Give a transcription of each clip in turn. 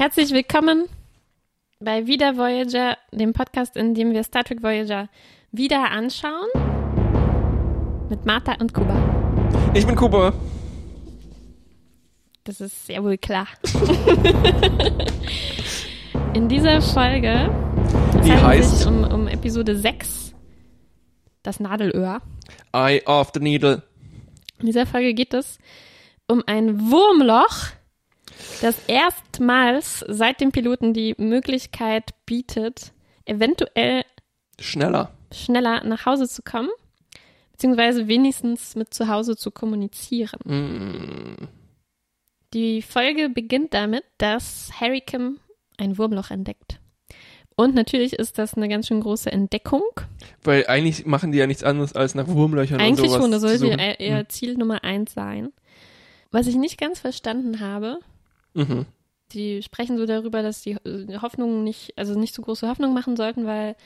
Herzlich willkommen bei Wieder Voyager, dem Podcast, in dem wir Star Trek Voyager wieder anschauen. Mit Martha und Kuba. Ich bin Kuba. Das ist sehr wohl klar. in dieser Folge Die heißt sich um, um Episode 6, das Nadelöhr. Eye of the Needle. In dieser Folge geht es um ein Wurmloch, das erstmals seit dem Piloten die Möglichkeit bietet, eventuell Schneller. schneller nach Hause zu kommen, beziehungsweise wenigstens mit zu Hause zu kommunizieren. Mm. Die Folge beginnt damit, dass Harry Kim ein Wurmloch entdeckt. Und natürlich ist das eine ganz schön große Entdeckung. Weil eigentlich machen die ja nichts anderes als nach Wurmlöchern Eigentlich und sowas schon, das sollte eher eher Ziel Nummer eins sein. Was ich nicht ganz verstanden habe, Mhm. die sprechen so darüber, dass die äh, Hoffnungen nicht, also nicht so große Hoffnung machen sollten, weil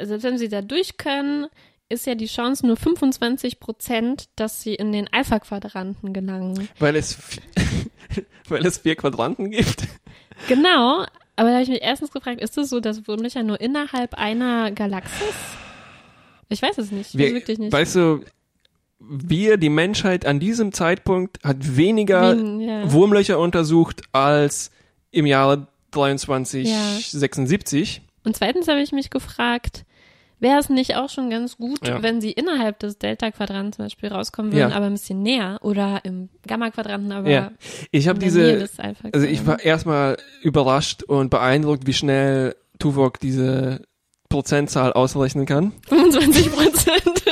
selbst wenn sie da durch können, ist ja die Chance nur 25 Prozent, dass sie in den Alpha-Quadranten gelangen. Weil es weil es vier Quadranten gibt. Genau, aber da habe ich mich erstens gefragt, ist es so, dass Wurmlöcher nur innerhalb einer Galaxis? Ich weiß es nicht, Wir, wirklich nicht. Weißt du, wir, die Menschheit an diesem Zeitpunkt hat weniger Wen- ja. Wurmlöcher untersucht als im Jahre Ja. 2376. Und zweitens habe ich mich gefragt, wäre es nicht auch schon ganz gut, Ja. wenn sie innerhalb des Delta-Quadrants zum Beispiel rauskommen würden, Ja. aber ein bisschen näher oder im Gamma-Quadranten, aber Ja. Ich habe diese Also ich war erstmal überrascht und beeindruckt, wie schnell Tuvok diese Prozentzahl ausrechnen kann. 25 Prozent.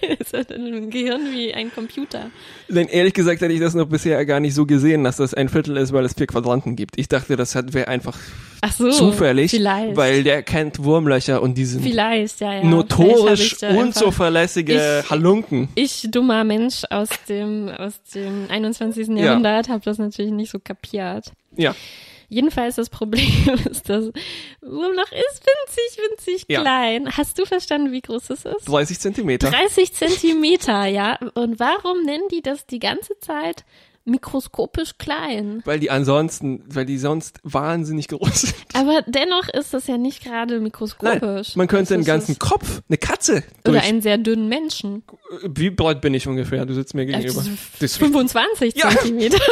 ist in einem Gehirn wie ein Computer. Denn ehrlich gesagt hätte ich das noch bisher gar nicht so gesehen, dass das ein Viertel ist, weil es vier Quadranten gibt. Ich dachte, das wäre einfach Ach so. zufällig, Vielleicht. weil der kennt Wurmlöcher und die sind Vielleicht, ja, ja. Notorisch unzuverlässige Ich- Halunken. Ich, dummer Mensch aus dem, aus dem 21. Ja. Jahrhundert, habe das natürlich nicht so kapiert. Ja, Jedenfalls das Problem ist, dass Wurmloch ist winzig, winzig Ja. klein. Hast du verstanden, wie groß es ist? 30 Zentimeter. 30 Zentimeter, ja. Und warum nennen die das die ganze Zeit mikroskopisch klein? Weil die ansonsten, weil die sonst wahnsinnig groß sind. Aber dennoch ist das ja nicht gerade Nein, mikroskopisch. man könnte Das den ist ganzen Kopf, eine Katze, Oder durch. einen sehr dünnen Menschen. Wie breit bin ich ungefähr? Du sitzt mir gegenüber. Also Das- 25 Ja. Zentimeter.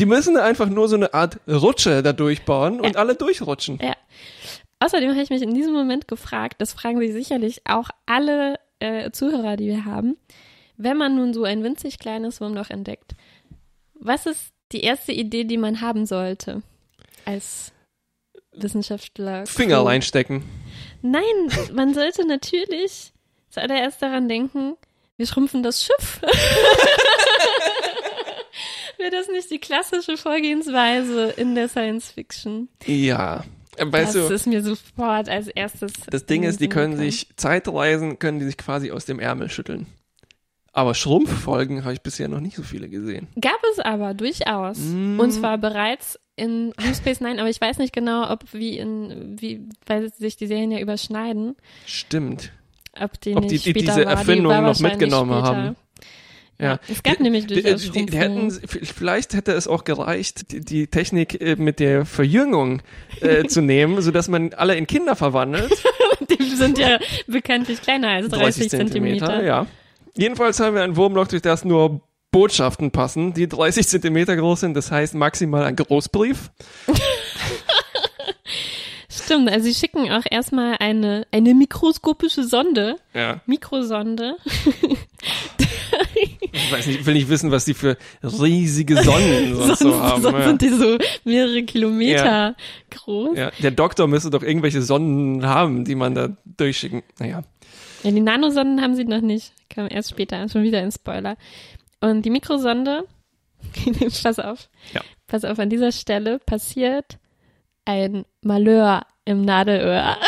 Die müssen einfach nur so eine Art Rutsche da durchbauen und alle durchrutschen. Ja. Außerdem habe ich mich in diesem Moment gefragt, das fragen sich sicherlich auch alle äh, Zuhörer, die wir haben, wenn man nun so ein winzig kleines Wurmloch entdeckt, was ist die erste Idee, die man haben sollte als Wissenschaftler? Finger reinstecken. Nein, man sollte natürlich zuallererst daran denken, wir schrumpfen das Schiff. Wäre das nicht die klassische Vorgehensweise in der Science Fiction? Ja. Weißt das du, ist mir sofort als erstes. das Ding ist, die können gekommen. sich Zeitreisen, können die sich quasi aus dem Ärmel schütteln. Aber Schrumpffolgen habe ich bisher noch nicht so viele gesehen. Gab es aber durchaus. Mm. Und zwar bereits in Deep Space Nine, aber ich weiß nicht genau, ob wie in, wie, weil sich die Serien ja überschneiden, Stimmt. ob die Ob die- die diese. Erfindung die noch mitgenommen später. haben. Ja. Es gab nämlich Die, durchaus die, die Schrumpfungen. hätten, vielleicht hätte es auch gereicht, die, die Technik äh, mit der Verjüngung äh, zu nehmen, sodass man alle in Kinder verwandelt. Die sind ja bekanntlich kleiner als 30, Zentimeter. ja. Jedenfalls haben wir ein Wurmloch, durch das nur Botschaften passen, die 30 Zentimeter groß sind. Das heißt maximal ein Großbrief. Stimmt, also sie schicken auch erstmal eine, eine mikroskopische Sonde, Ja. Mikrosonde, Ich weiß nicht, ich will nicht wissen, was die für riesige Sonnen sonst so haben. sonst ja. sind die so mehrere Kilometer groß. Ja, der Doktor müsste doch irgendwelche Sonnen haben, die man da durchschicken. Naja. Ja, die Nanosonden haben sie noch nicht. Kam erst später, schon wieder ein Spoiler. Und die Mikrosonde, pass auf, Ja. pass auf, an dieser Stelle passiert ein Malheur im Nadelöhr.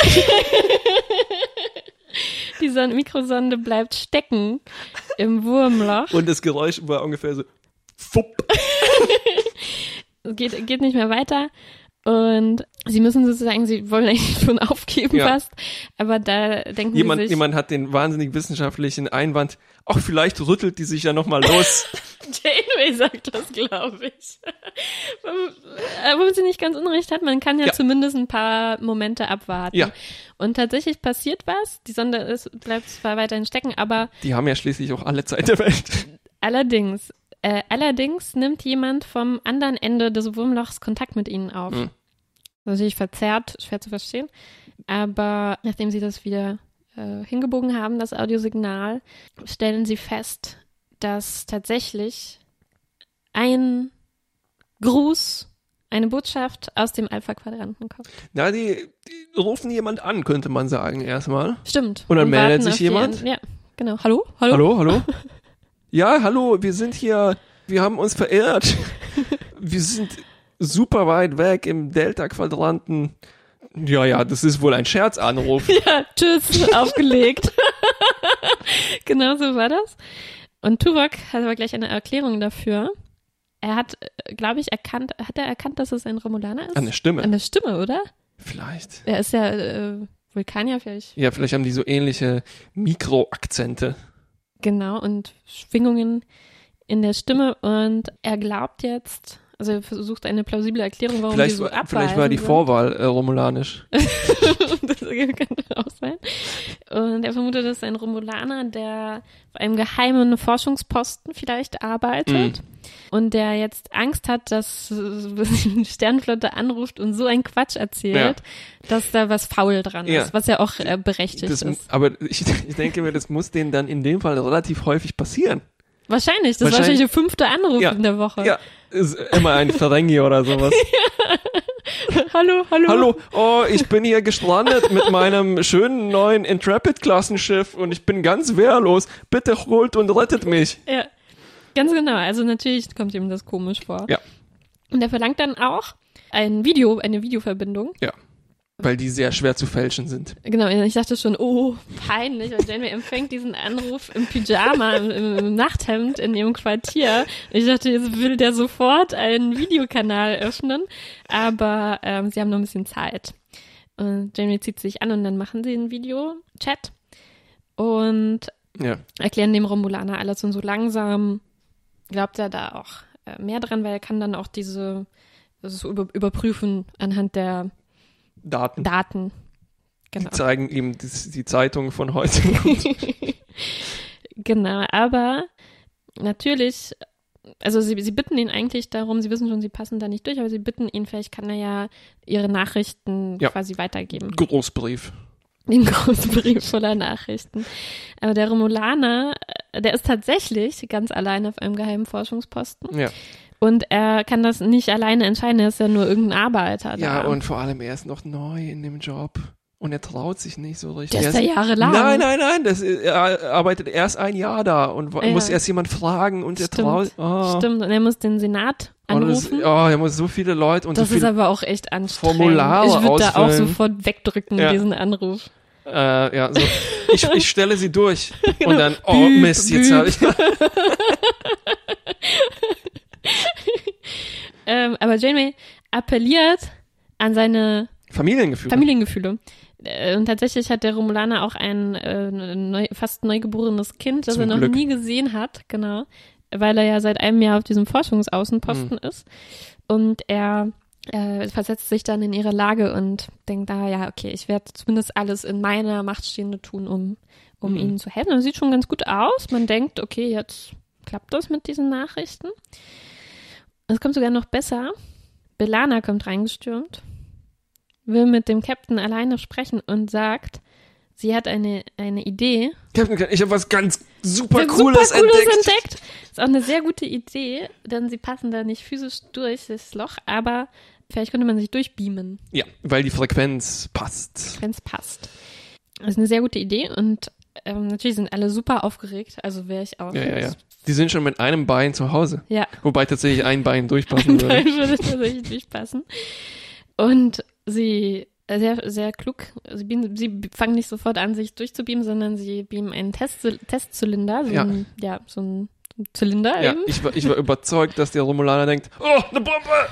die Son Mikrosonde bleibt stecken im Wurmloch. Und das Geräusch war ungefähr so. Fupp. geht, geht nicht mehr weiter. Und sie müssen sozusagen, sie wollen eigentlich schon aufgeben Ja. fast, aber da denken Jemand, sie sich, jemand hat den wahnsinnig wissenschaftlichen Einwand, ach, vielleicht rüttelt die sich ja nochmal los. Janeway sagt das, glaube ich. Äh, Wo sie nicht ganz unrecht hat, man kann ja, Ja. zumindest ein paar Momente abwarten. Ja. Und tatsächlich passiert was. Die Sonde ist, bleibt zwar weiterhin stecken, aber Die haben ja schließlich auch alle Zeit der Welt. allerdings, äh, allerdings nimmt jemand vom anderen Ende des Wurmlochs Kontakt mit ihnen auf. Hm. Natürlich verzerrt, schwer zu verstehen. Aber nachdem sie das wieder äh, hingebogen haben, das Audiosignal, stellen sie fest, dass tatsächlich ein Gruß, eine Botschaft aus dem Alpha-Quadranten kommt. Na, die, die rufen jemand an, könnte man sagen, erstmal. Stimmt. Und dann meldet warten sich jemand? An- Ja, genau. Hallo? Hallo? Hallo, hallo? ja, hallo, wir sind hier, wir haben uns verirrt. wir sind super weit weg im Delta-Quadranten. Ja, ja, das ist wohl ein Scherzanruf. Ja, tschüss, aufgelegt. genau so war das. Und Tuvok hat aber gleich eine Erklärung dafür. Er hat, glaube ich, erkannt, hat er erkannt, dass es ein Romulaner ist? An der Stimme. An der Stimme, oder? Vielleicht. Er ist ja äh, Vulkanier vielleicht. Ja, vielleicht haben die so ähnliche Mikroakzente. Genau, und Schwingungen in der Stimme. Und er glaubt jetzt, also er versucht eine plausible Erklärung, warum Vielleicht, die so abweisen. vielleicht war die sind. Vorwahl äh, romulanisch. das könnte auch sein. Und er vermutet, dass ein Romulaner, der auf einem geheimen Forschungsposten vielleicht arbeitet und der jetzt Angst hat, dass die Sternflotte anruft und so ein Quatsch erzählt, dass da was faul dran Ja. ist, was ja auch äh, berechtigt Das, ist. aber ich, ich denke mir, das muss denen dann in dem Fall relativ häufig passieren. Wahrscheinlich, das ist Wahrscheinlich- wahrscheinlich der fünfte Anruf Ja. in der Woche. Ja, ist immer ein Ferengi oder sowas. Hallo, hallo. Hallo, oh, ich bin hier gestrandet mit meinem schönen neuen Intrepid-Klassenschiff und ich bin ganz wehrlos. Bitte holt und rettet mich. Ja, ganz genau. Also natürlich kommt ihm das komisch vor. Ja. Und er verlangt dann auch ein Video, eine Videoverbindung. Ja, weil die sehr schwer zu fälschen sind. Genau, ich dachte schon, oh, peinlich, weil Janeway empfängt diesen Anruf im Pyjama, im, im Nachthemd in ihrem Quartier. Ich dachte, jetzt will der sofort einen Videokanal öffnen, aber ähm, sie haben noch ein bisschen Zeit. Und Janeway zieht sich an und dann machen sie einen Videochat und Ja, erklären dem Romulaner alles und so langsam glaubt er da auch äh, mehr dran, weil er kann dann auch diese das über, überprüfen anhand der Daten. Daten. Genau. Die zeigen ihm die, die Zeitung von heute. genau, aber natürlich, also sie, sie bitten ihn eigentlich darum, sie wissen schon, sie passen da nicht durch, aber sie bitten ihn, vielleicht kann er ja ihre Nachrichten Ja. quasi weitergeben. Großbrief. Den großen Brief voller Nachrichten. Aber der Romulaner, äh, der ist tatsächlich ganz allein auf einem geheimen Forschungsposten. Ja. Und er kann das nicht alleine entscheiden, er ist ja nur irgendein Arbeiter. Ja, da. und vor allem, er ist noch neu in dem Job. Und er traut sich nicht so richtig. der ist Er da jahrelang. Nein, nein, nein, das, er arbeitet erst ein Jahr da und Ja. muss erst jemand fragen und er Stimmt. traut. Oh. Stimmt, und er muss den Senat Und das, anrufen. oh, er muss so viele Leute und das so ist aber auch echt anstrengend. Formulare ich würde da auch sofort wegdrücken, Ja. diesen Anruf. äh, ja, so, ich, ich stelle sie durch Genau. und dann, oh Büb, Mist, jetzt habe ich, Ähm, aber Janeway appelliert an seine Familiengefühle. Familiengefühle. Äh, Und tatsächlich hat der Romulaner auch ein äh, neu, fast neugeborenes Kind, das Zum er noch Glück. nie gesehen hat, genau, weil er ja seit einem Jahr auf diesem Forschungsaußenposten Mhm. ist. Und er äh, versetzt sich dann in ihre Lage und denkt da, ja, okay, ich werde zumindest alles in meiner Macht Stehende tun, um, um Mhm. ihnen zu helfen. Und das sieht schon ganz gut aus. Man denkt, okay, jetzt klappt das mit diesen Nachrichten. Es kommt sogar noch besser. Belana kommt reingestürmt, will mit dem Captain alleine sprechen und sagt, sie hat eine, eine Idee. Captain, ich habe was ganz super Cooles, super Cooles entdeckt. entdeckt. Ist auch eine sehr gute Idee, denn sie passen da nicht physisch durch das Loch, aber vielleicht könnte man sich durchbeamen, Ja, weil die Frequenz passt. wenn es passt. Das ist eine sehr gute Idee und ähm, natürlich sind alle super aufgeregt, also wäre ich auch. Ja, ja, ja. Die sind schon mit einem Bein zu Hause. Ja, Wobei tatsächlich ein Bein durchpassen würde. Nein, würde tatsächlich durchpassen. Und sie, äh, sehr, sehr klug, sie, beamen, sie fangen nicht sofort an, sich durchzubeamen, sondern sie beamen einen Test, Testzylinder, so Ja. ein, ja, so ein Zylinder Ja, eben. ich war, ich war überzeugt, dass der Romulaner denkt, oh, eine Bombe!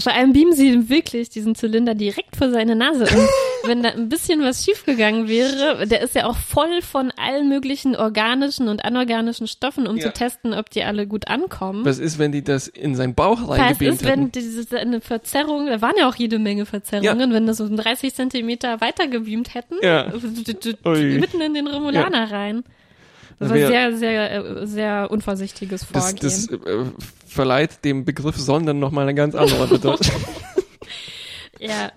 Vor allem beamen sie wirklich diesen Zylinder direkt vor seine Nase. Und wenn da ein bisschen was schiefgegangen wäre, der ist ja auch voll von allen möglichen organischen und anorganischen Stoffen, um Ja. zu testen, ob die alle gut ankommen. Was ist, wenn die das in seinen Bauch Was reingebeamt ist, wenn hätten? diese eine Verzerrung, da waren ja auch jede Menge Verzerrungen, wenn das so 30 Zentimeter weiter gebeamt hätten, Ja. Mitten in den Romulaner rein. Das Da war wär- sehr, sehr, äh, sehr unvorsichtiges Das, Vorgehen. das äh, verleiht dem Begriff Sondern nochmal eine ganz andere Bedeutung. Ja,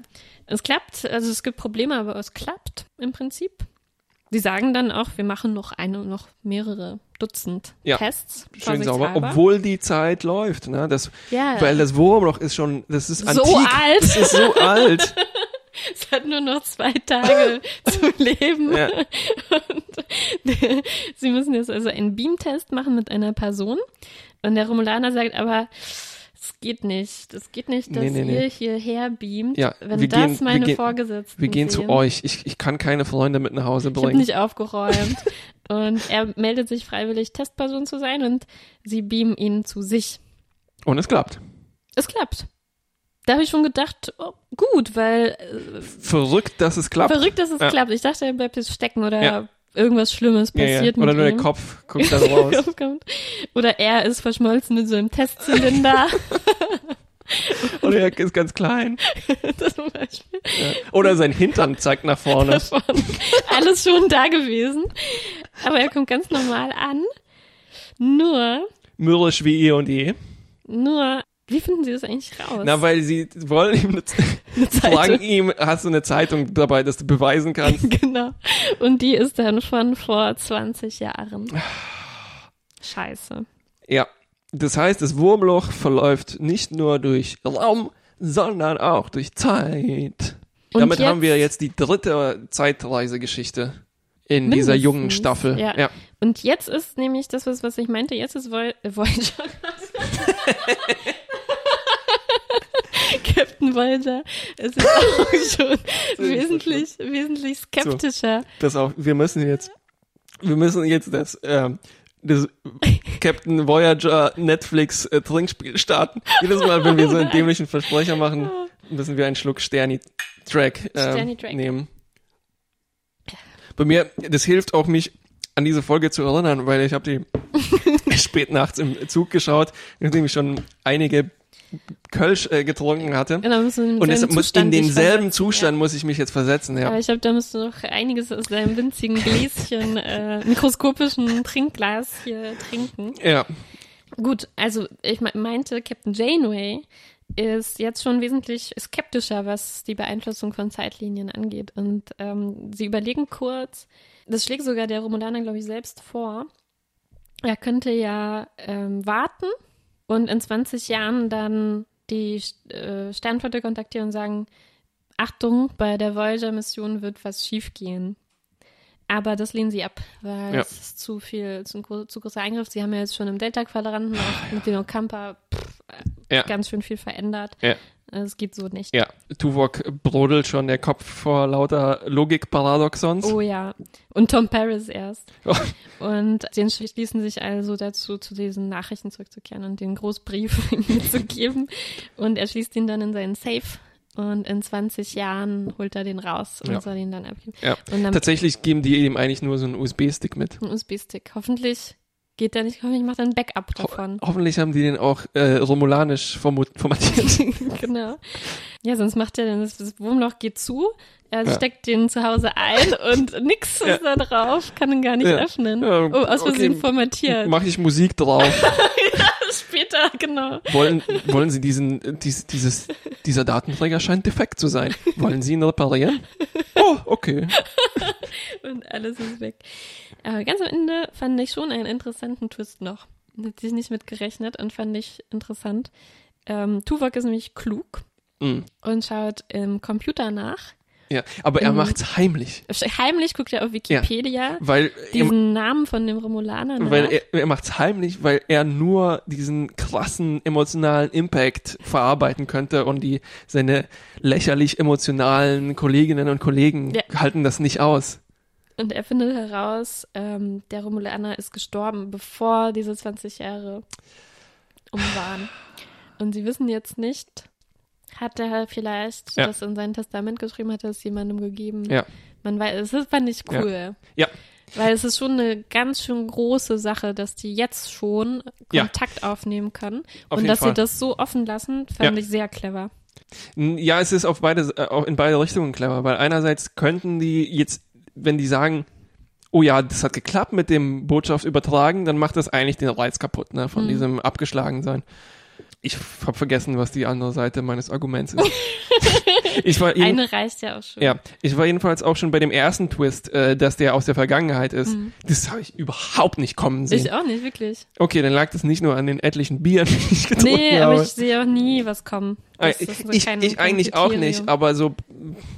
es klappt, also es gibt Probleme, aber es klappt im Prinzip. Die sagen dann auch, wir machen noch eine, noch mehrere Dutzend Ja, Tests. Schön sauber, obwohl die Zeit läuft. Ne? Das, ja, Weil das Wurmloch ist schon, das ist So antik. alt. Das ist so alt. es hat nur noch zwei Tage zu leben. Ja. Und sie müssen jetzt also einen Beam-Test machen mit einer Person. Und der Romulaner sagt aber, es geht nicht. Es geht nicht, dass Nee, nee, nee. ihr hierher beamt, Ja, wenn wir das gehen- wir meine gehen- Vorgesetzten Wir gehen sehen. zu euch. Ich, ich kann keine Freunde mit nach Hause Ich habe bringen. nicht aufgeräumt. und er meldet sich freiwillig, Testperson zu sein und sie beamen ihn zu sich. Und es klappt. Es klappt. Da habe ich schon gedacht, oh, gut, weil äh, Verrückt, dass es klappt. verrückt, dass es Ja. klappt. Ich dachte, er bleibt jetzt stecken oder Ja. irgendwas Schlimmes passiert ja. Oder mit nur ihm. der Kopf guckt dann raus. Oder er ist verschmolzen mit so einem Testzylinder. Oder er ist ganz klein. das zum Beispiel. Oder sein Hintern zeigt nach vorne. Alles schon da gewesen. Aber er kommt ganz normal an. Nur, Mürrisch wie eh und je. nur, wie finden Sie das eigentlich raus? Na, weil sie wollen ihm eine, Eine Zeitung. ihm, hast du eine Zeitung dabei, dass du beweisen kannst? Genau. Und die ist dann von vor 20 Jahren. Scheiße. Ja. Das heißt, das Wurmloch verläuft nicht nur durch Raum, sondern auch durch Zeit. Und Damit jetzt- haben wir jetzt die dritte Zeitreisegeschichte in dieser Mindestens, jungen Staffel. ja. ja. Und jetzt ist nämlich das, was, was ich meinte, jetzt ist Voy Voyager. Captain Voyager ist jetzt auch schon wesentlich, wesentlich skeptischer. Das auch, wir müssen jetzt, wir müssen jetzt das, ähm, das Captain Voyager Netflix äh, Trinkspiel starten. Jedes Mal, wenn wir so einen dämlichen Versprecher machen, müssen wir einen Schluck Sterni Track ähm, Sterni Track. nehmen. Bei mir, das hilft auch mich an diese Folge zu erinnern, weil ich habe die spät nachts im Zug geschaut, nachdem ich schon einige Kölsch äh, getrunken hatte. Genau, du in Und es denselben muss in denselben Zustand muss ich mich jetzt versetzen, Ja. ja. Aber ich glaube, da musst du noch einiges aus deinem winzigen Gläschen, äh, mikroskopischen Trinkglas hier trinken. Ja, Gut, also ich me- meinte, Captain Janeway ist jetzt schon wesentlich skeptischer, was die Beeinflussung von Zeitlinien angeht. Und ähm, sie überlegen kurz, das schlägt sogar der Romulaner, glaube ich, selbst vor. Er könnte ja ähm, warten und in 20 Jahren dann die äh, Sternflotte kontaktieren und sagen, Achtung, bei der Voyager-Mission wird was schiefgehen. Aber das lehnen sie ab, weil Ja. es ist zu viel, zu, ein zu großer Eingriff. Sie haben ja jetzt schon im Delta-Quadranten auch mit den Okampa pff, Ja. ganz schön viel verändert. Ja. Es geht so nicht. Ja, Tuvok brodelt schon der Kopf vor lauter Logikparadoxons. Oh ja. Und Tom Paris erst. Oh. Und den schließen sich also dazu, zu diesen Nachrichten zurückzukehren und den Großbrief mitzugeben. Und er schließt ihn dann in seinen Safe. Und in 20 Jahren holt er den raus und Ja. soll ihn dann abgeben. Ja. Und dann Tatsächlich geben die ihm eigentlich nur so einen USB-Stick mit. einen USB-Stick. Hoffentlich geht der nicht, hoffentlich macht er ein Backup Ho davon. hoffentlich haben die den auch äh, romulanisch formatiert. genau. Ja, sonst macht er dann, das, das Wurmloch geht zu, er Ja. steckt den zu Hause ein und nix Ja. ist da drauf, kann ihn gar nicht Ja. öffnen. Ja, oh, aus Versehen okay. formatiert. Mache ich Musik drauf. Später, genau. Wollen, wollen Sie diesen, dies, dieses, dieser Datenträger scheint defekt zu sein. Wollen Sie ihn reparieren? Oh, okay. Und alles ist weg. Aber ganz am Ende fand ich schon einen interessanten Twist noch. Hätte ich nicht mit gerechnet und fand ich interessant. Ähm, Tuvok ist nämlich klug Mm, und schaut im Computer nach. Ja, aber er Mhm. macht's heimlich, Heimlich guckt er auf Wikipedia weil er, diesen Namen von dem Romulaner nach. weil er, er macht's heimlich, weil er nur diesen krassen emotionalen Impact verarbeiten könnte und die seine lächerlich emotionalen Kolleginnen und Kollegen Ja. halten das nicht aus. Und er findet heraus, ähm, der Romulaner ist gestorben, bevor diese 20 Jahre um waren. Und sie wissen jetzt nicht, Hat er vielleicht Ja. das in sein Testament geschrieben, hat er es jemandem gegeben? Ja. Man weiß, das fand ich Ja. cool. Ja. Weil es ist schon eine ganz schön große Sache, dass die jetzt schon Ja. Kontakt aufnehmen können. Auf und dass Fall. sie das so offen lassen, fand Ja. ich sehr clever. Ja, es ist auf beide, äh, auch in beide Richtungen clever, weil einerseits könnten die jetzt, wenn die sagen, oh ja, das hat geklappt mit dem Botschaft übertragen, dann macht das eigentlich den Reiz kaputt, ne, von Mhm. diesem Abgeschlagensein. Ich habe vergessen, was die andere Seite meines Arguments ist. ich war jeden- Eine reicht ja auch schon. ja, ich war jedenfalls auch schon bei dem ersten Twist, äh, dass der aus der Vergangenheit ist. Mhm. Das habe ich überhaupt nicht kommen sehen. Ich auch nicht, wirklich. Okay, dann lag das nicht nur an den etlichen Bieren, die ich getrunken Nee, habe. aber ich sehe auch nie was kommen. Das ich, ist so ich, ich eigentlich auch nicht, aber so,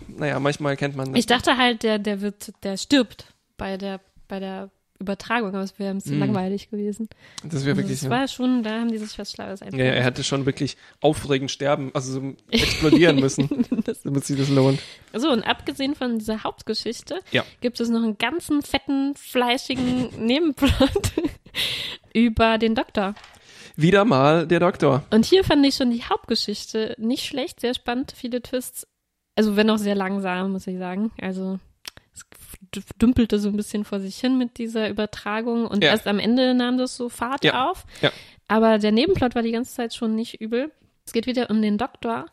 naja, manchmal kennt man das. Ich dachte halt, der, der wird, der stirbt bei der, bei der Übertragung, aber es wäre ein bisschen Mm. langweilig gewesen. das wäre Also wirklich. das war schon, da haben die sich was Schlaues ja, er hätte schon wirklich aufregend sterben, also so explodieren müssen, damit sich das lohnt. So, und abgesehen von dieser Hauptgeschichte Ja. gibt es noch einen ganzen fetten, fleischigen Nebenplot über den Doktor. Wieder mal der Doktor. Und hier fand ich schon die Hauptgeschichte nicht schlecht, sehr spannend, viele Twists. Also wenn auch sehr langsam, muss ich sagen. Also es dümpelte so ein bisschen vor sich hin mit dieser Übertragung und Ja. erst am Ende nahm das so Fahrt Ja. auf. Ja. Aber der Nebenplot war die ganze Zeit schon nicht übel. Es geht wieder um den Doktor.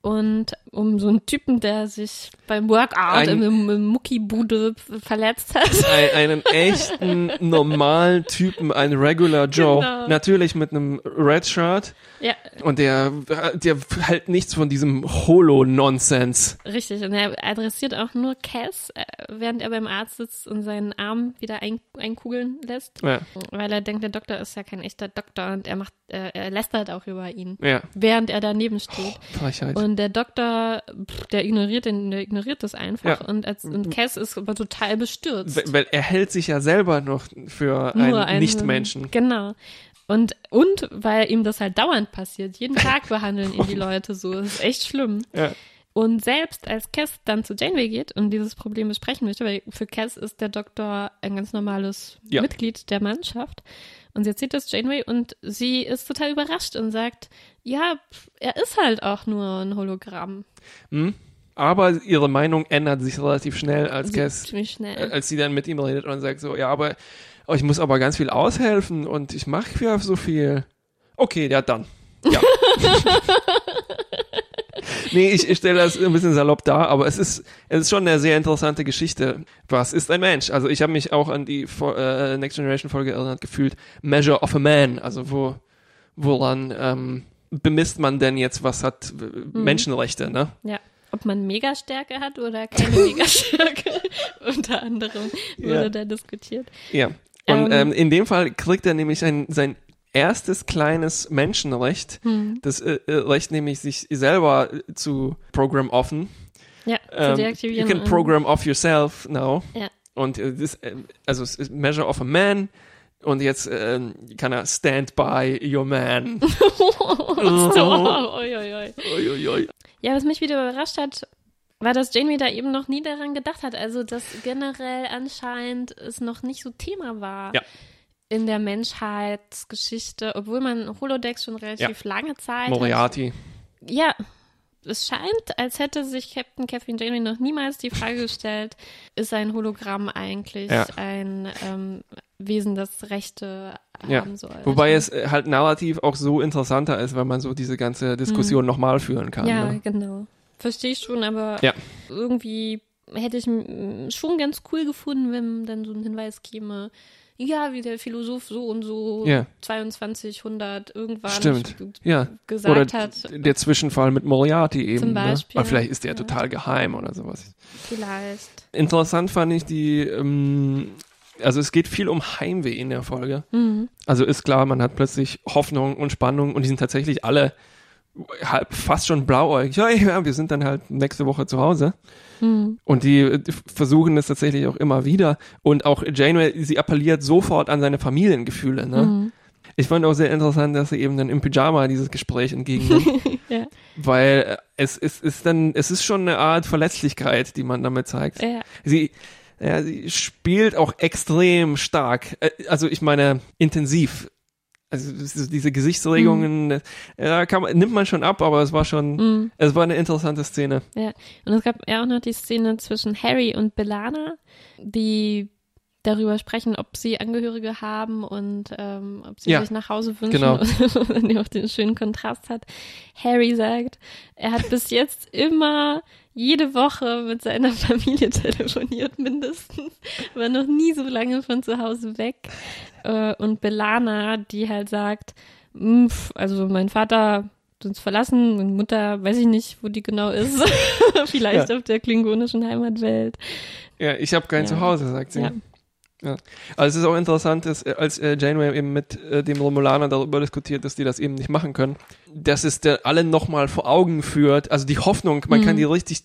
Und um so einen Typen, der sich beim Workout Ein- im, im, Muckibude verletzt hat. Ein, einen echten, normalen Typen, ein Regular Joe. Genau. Natürlich mit einem Red Shirt. Ja, Und der, der hält nichts von diesem Holo-Nonsense. richtig. Und er adressiert auch nur Cass, äh, während er beim Arzt sitzt und seinen Arm wieder ein, einkugeln lässt. Ja, Weil er denkt, der Doktor ist ja kein echter Doktor und er macht, äh, er lästert auch über ihn, ja, während er daneben steht. Frechheit. Und der Doktor, pff, der ignoriert den, der ignoriert das einfach Ja. und, als, und Cass ist aber total bestürzt. Weil- er hält sich ja selber noch für einen einen- Nichtmenschen. Genau. Und, und weil ihm das halt dauernd passiert. Jeden Tag behandeln ihn die Leute so. Das ist echt schlimm. Ja. Und selbst als Cass dann zu Janeway geht und dieses Problem besprechen möchte, weil für Cass ist der Doktor ein ganz normales Ja. Mitglied der Mannschaft. Und sie erzählt das Janeway und sie ist total überrascht und sagt, ja, er ist halt auch nur ein Hologramm. Hm? Aber ihre Meinung ändert sich relativ schnell, als Sie- Cass, Ziemlich äh, schnell. als sie dann mit ihm redet und sagt so, ja, aber oh, ich muss aber ganz viel aushelfen und ich mache ja so viel. Okay, ja, dann. Ja. nee, ich, ich stelle das ein bisschen salopp dar, aber es ist, es ist schon eine sehr interessante Geschichte. Was ist ein Mensch? Also ich habe mich auch an die äh, Next Generation Folge erinnert gefühlt. Measure of a Man, also wo, woran ähm, bemisst man denn jetzt, was hat äh, Menschenrechte, ne? Ja. Ob man Megastärke hat oder keine Megastärke, unter anderem wurde Ja. da diskutiert. Ja. Und Ähm. ähm, in dem Fall kriegt er nämlich ein, sein erstes kleines Menschenrecht, Hm. das äh, äh, Recht nämlich, sich selber zu program offen. Ja, zu Ähm, you deaktivieren. can und- program off yourself now. Ja. Und äh, das, äh, also es ist Measure of a Man. Und jetzt ähm, kann er stand by your man. Ja, was mich wieder überrascht hat, war, dass Janeway da eben noch nie daran gedacht hat. Also, dass generell anscheinend es noch nicht so Thema war. Ja. In der Menschheitsgeschichte, obwohl man Holodecks schon relativ lange Zeit hat. Moriarty. Ja, es scheint, als hätte sich Captain Catherine Janeway noch niemals die Frage gestellt, ist ein Hologramm eigentlich Ja. ein ähm, Wesen, das Rechte Ja. haben soll? Wobei es äh, halt narrativ auch so interessanter ist, wenn man so diese ganze Diskussion nochmal führen kann. Ja, Ne? genau. Verstehe ich schon, aber Ja. irgendwie hätte ich schon ganz cool gefunden, wenn dann so ein Hinweis käme, ja, wie der Philosoph so und so Ja. 2200 irgendwann Stimmt. Ja. gesagt oder hat, der Zwischenfall mit Moriarty eben. Zum ne? Beispiel. Aber vielleicht ist der Ja. total geheim oder sowas. vielleicht. Interessant fand ich die, ähm, also es geht viel um Heimweh in der Folge. Mhm. Also ist klar, man hat plötzlich Hoffnung und Spannung und die sind tatsächlich alle halb fast schon blauäugig. Ja, ja, wir sind dann halt nächste Woche zu Hause. Mhm. Und die versuchen das tatsächlich auch immer wieder. Und auch Janeway, sie appelliert sofort an seine Familiengefühle. Ne? Mhm. Ich fand auch sehr interessant, dass sie eben dann im Pyjama dieses Gespräch entgegennimmt. Ja. Weil es, es ist dann, es ist schon eine Art Verletzlichkeit, die man damit zeigt. Ja. Sie, ja, sie spielt auch extrem stark. Äh, Also ich meine intensiv. Also diese Gesichtsregungen, ja, kann nimmt man schon ab, aber es war schon, Mhm. es war eine interessante Szene. Ja, und es gab ja auch noch die Szene zwischen Harry und Belana, die darüber sprechen, ob sie Angehörige haben und ähm, ob sie Ja, sich nach Hause wünschen genau. und die auch den schönen Kontrast hat. Harry sagt, er hat bis jetzt immer jede Woche mit seiner Familie telefoniert, mindestens, war noch nie so lange von zu Hause weg. Äh, und Belana, die halt sagt, "Mm, pf, also mein Vater hat uns verlassen und Mutter, weiß ich nicht, wo die genau ist. Vielleicht auf der klingonischen Heimatwelt. Ja, ich habe kein Ja. Zuhause, sagt sie. Ja. Also es ist auch interessant, dass, äh, als äh, Janeway eben mit äh, dem Romulaner darüber diskutiert, dass die das eben nicht machen können, dass es der allen nochmal vor Augen führt, also die Hoffnung, man Mhm. kann die richtig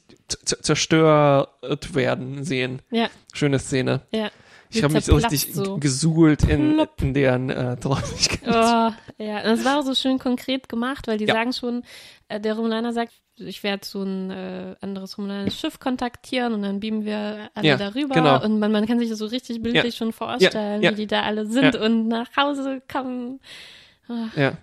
zerstört werden sehen. Ja, Schöne Szene. ja. Ich habe mich so richtig so. gesuhlt in, in deren äh, Traurigkeit. Oh, ja, und es war auch so schön konkret gemacht, weil die Ja. sagen schon, äh, der Romulaner sagt, ich werde so ein äh, anderes romulanisches Schiff kontaktieren und dann beamen wir alle Ja, darüber genau. und man, man kann sich das so richtig bildlich schon vorstellen, ja. wie die da alle sind Ja. und nach Hause kommen. Ja.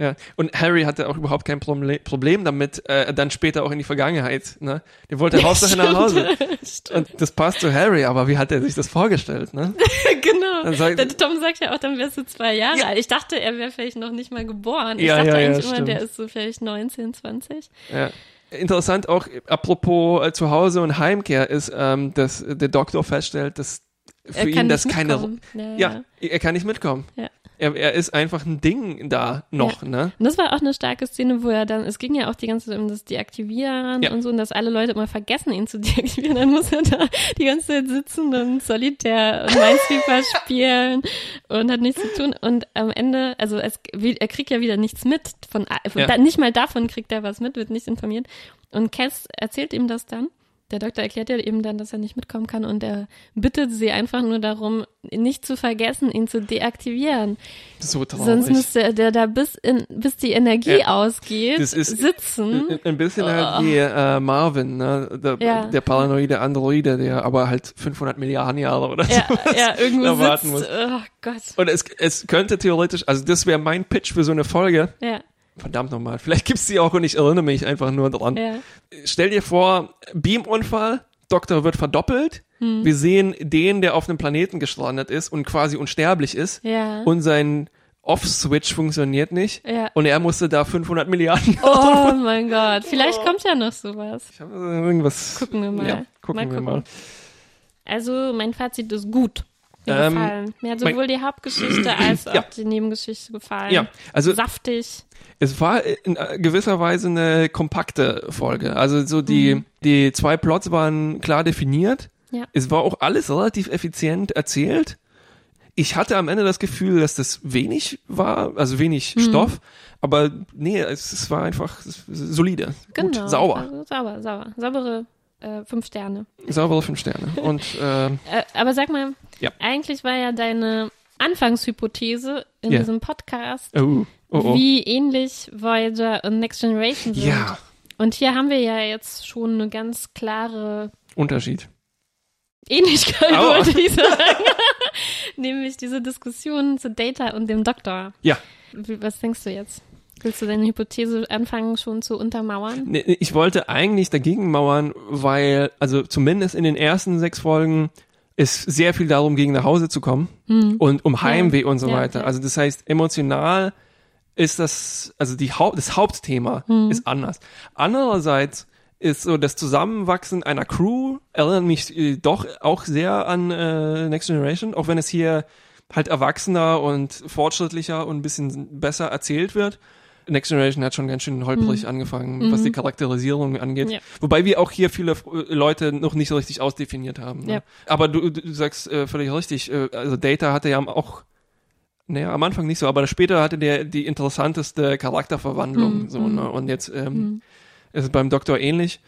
Ja, und Harry hatte auch überhaupt kein Proble Problem damit, äh, dann später auch in die Vergangenheit. Ne? Der wollte Hauptsache nach Hause. Und das passt zu Harry, aber wie hat er sich das vorgestellt? Ne? genau. Sagt- Der Tom sagt ja auch, dann wärst du zwei Jahre Ja. alt. Ich dachte, er wäre vielleicht noch nicht mal geboren. Ich Ja, dachte ja, ja, eigentlich immer, stimmt. der ist so vielleicht 19, 20. Ja. Interessant auch, apropos äh, Zuhause und Heimkehr, ist, ähm, dass der Doktor feststellt, dass für ihn das keine. Ja, Ja, er kann nicht mitkommen. Ja. Er, er ist einfach ein Ding da noch, ne? Und das war auch eine starke Szene, wo er dann, es ging ja auch die ganze Zeit um das Deaktivieren Ja. und so, und dass alle Leute immer vergessen, ihn zu deaktivieren. Dann muss er da die ganze Zeit sitzen und Solitär und Minesweeper spielen und hat nichts zu tun. Und am Ende, also es, er kriegt ja wieder nichts mit von, von Ja. da, nicht mal davon kriegt er was mit, wird nicht informiert. Und Cass erzählt ihm das dann. Der Doktor erklärt ja eben dann, dass er nicht mitkommen kann und er bittet sie einfach nur darum, nicht zu vergessen, ihn zu deaktivieren. So traurig. Sonst müsste der da bis in, bis die Energie Ja. ausgeht, Das ist- sitzen. Ein- Ein bisschen halt wie äh, Marvin, ne? Der, Ja. der paranoide Androide, der aber halt 500 Milliarden Jahre oder so Ja, ja, irgendwo sitzt. muss. Oh Gott. Und es, es könnte theoretisch, also das wäre mein Pitch für so eine Folge. Ja, Verdammt nochmal, vielleicht gibt's die auch und ich erinnere mich einfach nur dran. ja. Stell dir vor, Beamunfall, Doktor wird verdoppelt. Hm. Wir sehen den, der auf einem Planeten gestrandet ist und quasi unsterblich ist. Ja. Und sein Off-Switch funktioniert nicht. ja. Und er musste da 500 Milliarden. Oh mein Gott. Vielleicht kommt ja noch sowas. Ich habe irgendwas. Gucken wir mal. Ja, gucken Mal wir gucken. mal. Also, mein Fazit ist gut. Mir Ähm, gefallen. Mir hat sowohl die Hauptgeschichte als auch Ja. die Nebengeschichte gefallen. Ja, also Saftig. es war in äh, gewisser Weise eine kompakte Folge. Also so die, Mhm. die zwei Plots waren klar definiert. Ja. Es war auch alles relativ effizient erzählt. Ich hatte am Ende das Gefühl, dass das wenig war, also wenig Mhm. Stoff, aber nee, es, es war einfach solide, Genau. gut, sauber, Also, sauber, sauber. Saubere äh, fünf Sterne. saubere fünf Sterne. Und äh, Äh, aber sag mal, Ja. eigentlich war ja deine Anfangshypothese in Ja. diesem Podcast, oh, oh, oh. wie ähnlich Voyager und Next Generation sind. ja, Und hier haben wir ja jetzt schon eine ganz klare Unterschied. Ähnlichkeit, wollte ich sagen. Nämlich diese Diskussion zu Data und dem Doktor. Ja. Was denkst du jetzt? Willst du deine Hypothese anfangen schon zu untermauern? Nee, Ich wollte eigentlich dagegen mauern, weil, also zumindest in den ersten sechs Folgen ist sehr viel darum, gegen nach Hause zu kommen und um Heimweh und so Hm. Ja, weiter. ja. Also das heißt, emotional ist das, also die Haupt, das Hauptthema Hm. ist anders. Andererseits ist so das Zusammenwachsen einer Crew erinnert mich äh, doch auch sehr an äh, Next Generation, auch wenn es hier halt erwachsener und fortschrittlicher und ein bisschen besser erzählt wird. Next Generation hat schon ganz schön holprig angefangen, was die Charakterisierung angeht. Mhm. Ja. Wobei wir auch hier viele äh, Leute noch nicht so richtig ausdefiniert haben. Ne? Ja. Aber du, du sagst äh, völlig richtig, äh, also Data hatte ja auch, naja, am Anfang nicht so, aber später hatte der die interessanteste Charakterverwandlung. Mhm. So, ne? Und jetzt ähm, ist es beim Doktor ähnlich.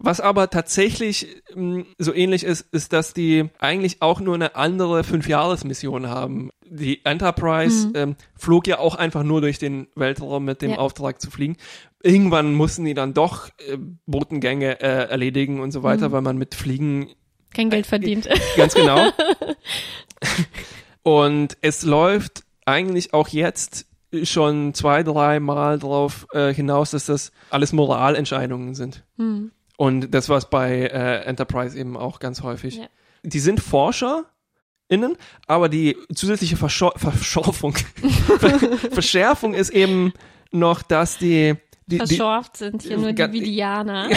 Was aber tatsächlich ähm, so ähnlich ist, ist, dass die eigentlich auch nur eine andere Fünfjahresmission haben. Die Enterprise ähm, flog ja auch einfach nur durch den Weltraum mit dem Ja. Auftrag zu fliegen. Irgendwann mussten die dann doch äh, Botengänge äh, erledigen und so weiter, weil man mit Fliegen Kein Geld verdient. Ganz genau. Und es läuft eigentlich auch jetzt schon zwei, drei Mal darauf äh, hinaus, dass das alles Moralentscheidungen sind. Hm. Und das war es bei äh, Enterprise eben auch ganz häufig. Ja. Die sind Forscher innen, aber die zusätzliche Verschor Verschorfung, Verschärfung ist eben noch, dass die, die, die Verschorft sind hier nur die Vidianer.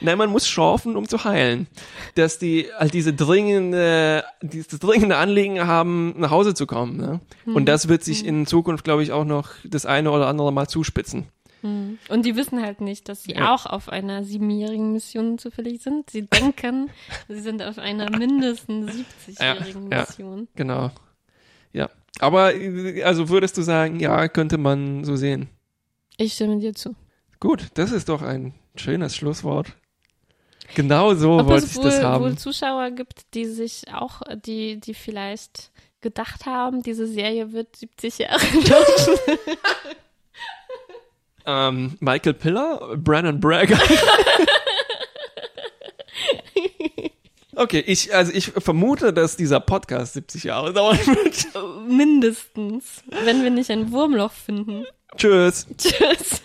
Nein, man muss schorfen, um zu heilen. Dass die halt diese dringende, dieses dringende Anliegen haben, nach Hause zu kommen. Ne? Und das wird sich in Zukunft, glaube ich, auch noch das eine oder andere Mal zuspitzen. Hm. Und die wissen halt nicht, dass sie Ja. auch auf einer siebenjährigen Mission zufällig sind. Sie denken, sie sind auf einer mindestens 70-jährigen Ja, ja. Mission. Genau. Ja. Aber äh, also würdest du sagen, ja, könnte man so sehen. Ich stimme dir zu. Gut, das ist doch ein schönes Schlusswort. Genau so Ob wollte es ich wohl, das haben. wohl Zuschauer gibt, die sich auch, die, die vielleicht gedacht haben, diese Serie wird 70 Jahre. Ähm, Michael Piller, Brandon Bragger. Okay, ich, also ich vermute, dass dieser Podcast 70 Jahre dauern wird. Mindestens. Wenn wir nicht ein Wurmloch finden. Tschüss. Tschüss.